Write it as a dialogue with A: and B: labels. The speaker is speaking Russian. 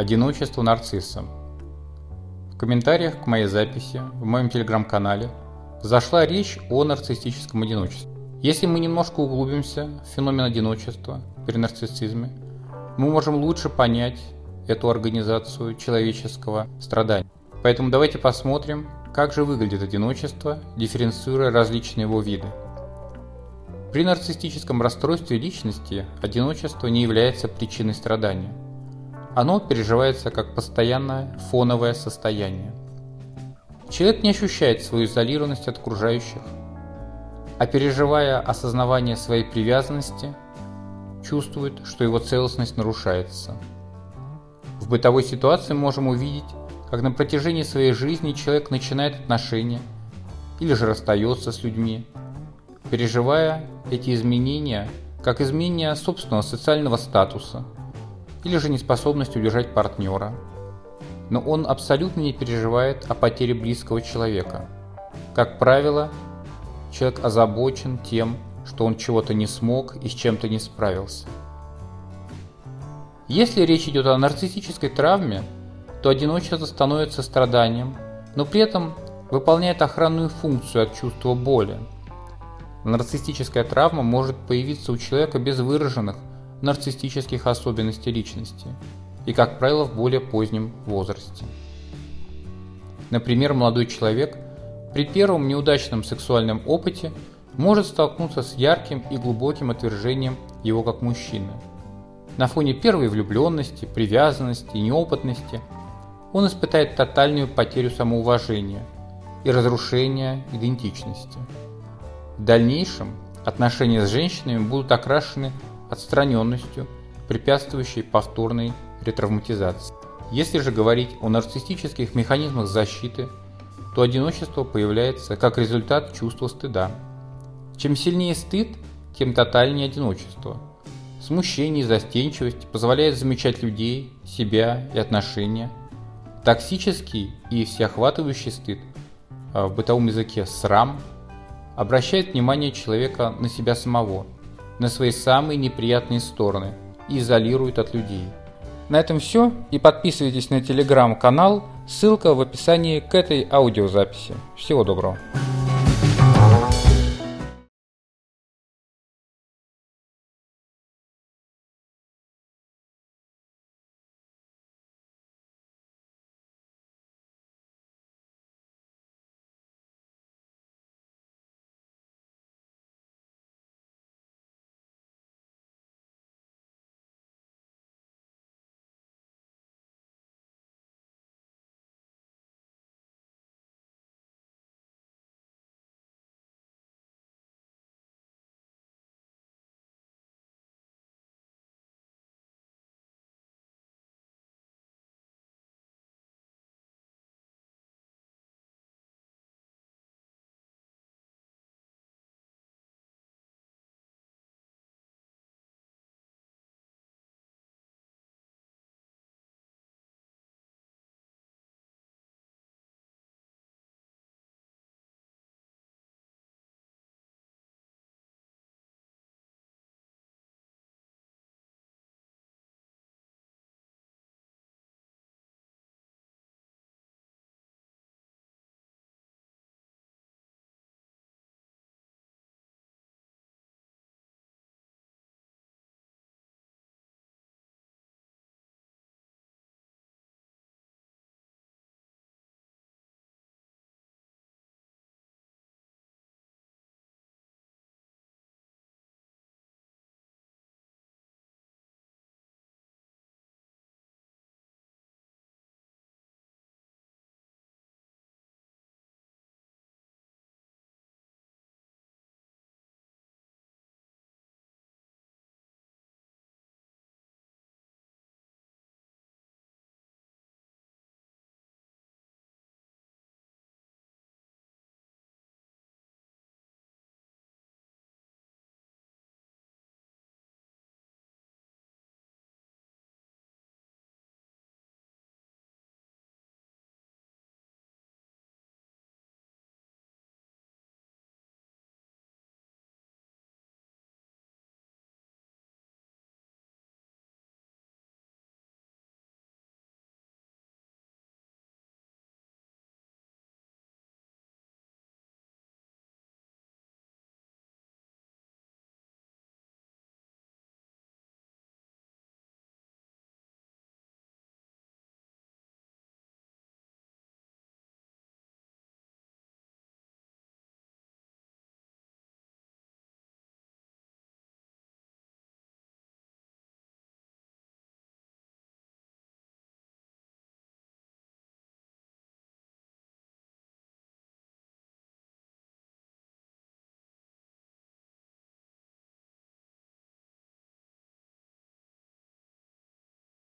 A: Одиночество нарцисса. В комментариях к моей записи в моем телеграм-канале зашла речь о нарциссическом одиночестве. Если мы немножко углубимся в феномен одиночества при нарциссизме, мы можем лучше понять эту организацию человеческого страдания. Поэтому давайте посмотрим, как же выглядит одиночество, дифференцируя различные его виды. При нарциссическом расстройстве личности одиночество не является причиной страдания. Оно переживается как постоянное фоновое состояние. Человек не ощущает свою изолированность от окружающих, а переживая осознавание своей привязанности, чувствует, что его целостность нарушается. В бытовой ситуации можем увидеть, как на протяжении своей жизни человек начинает отношения или же расстается с людьми, переживая эти изменения как изменения собственного социального статуса или же неспособность удержать партнера. Но он абсолютно не переживает о потере близкого человека. Как правило, человек озабочен тем, что он чего-то не смог и с чем-то не справился. Если речь идет о нарциссической травме, то одиночество становится страданием, но при этом выполняет охранную функцию от чувства боли – Нарциссическая травма может появиться у человека без выраженных нарциссических особенностей личности и, как правило, в более позднем возрасте. Например, молодой человек при первом неудачном сексуальном опыте может столкнуться с ярким и глубоким отвержением его как мужчины. На фоне первой влюбленности, привязанности и неопытности он испытает тотальную потерю самоуважения и разрушение идентичности. В дальнейшем отношения с женщинами будут окрашены отстраненностью, препятствующей повторной ретравматизации. Если же говорить о нарциссических механизмах защиты, то одиночество появляется как результат чувства стыда. Чем сильнее стыд, тем тотальнее одиночество. Смущение и застенчивость позволяют замечать людей, себя и отношения. Токсический и всеохватывающий стыд, а в бытовом языке срам, обращает внимание человека на себя самого, на свои самые неприятные стороны и изолирует от людей. На этом все и подписывайтесь на телеграм-канал, ссылка в описании к этой аудиозаписи. Всего доброго.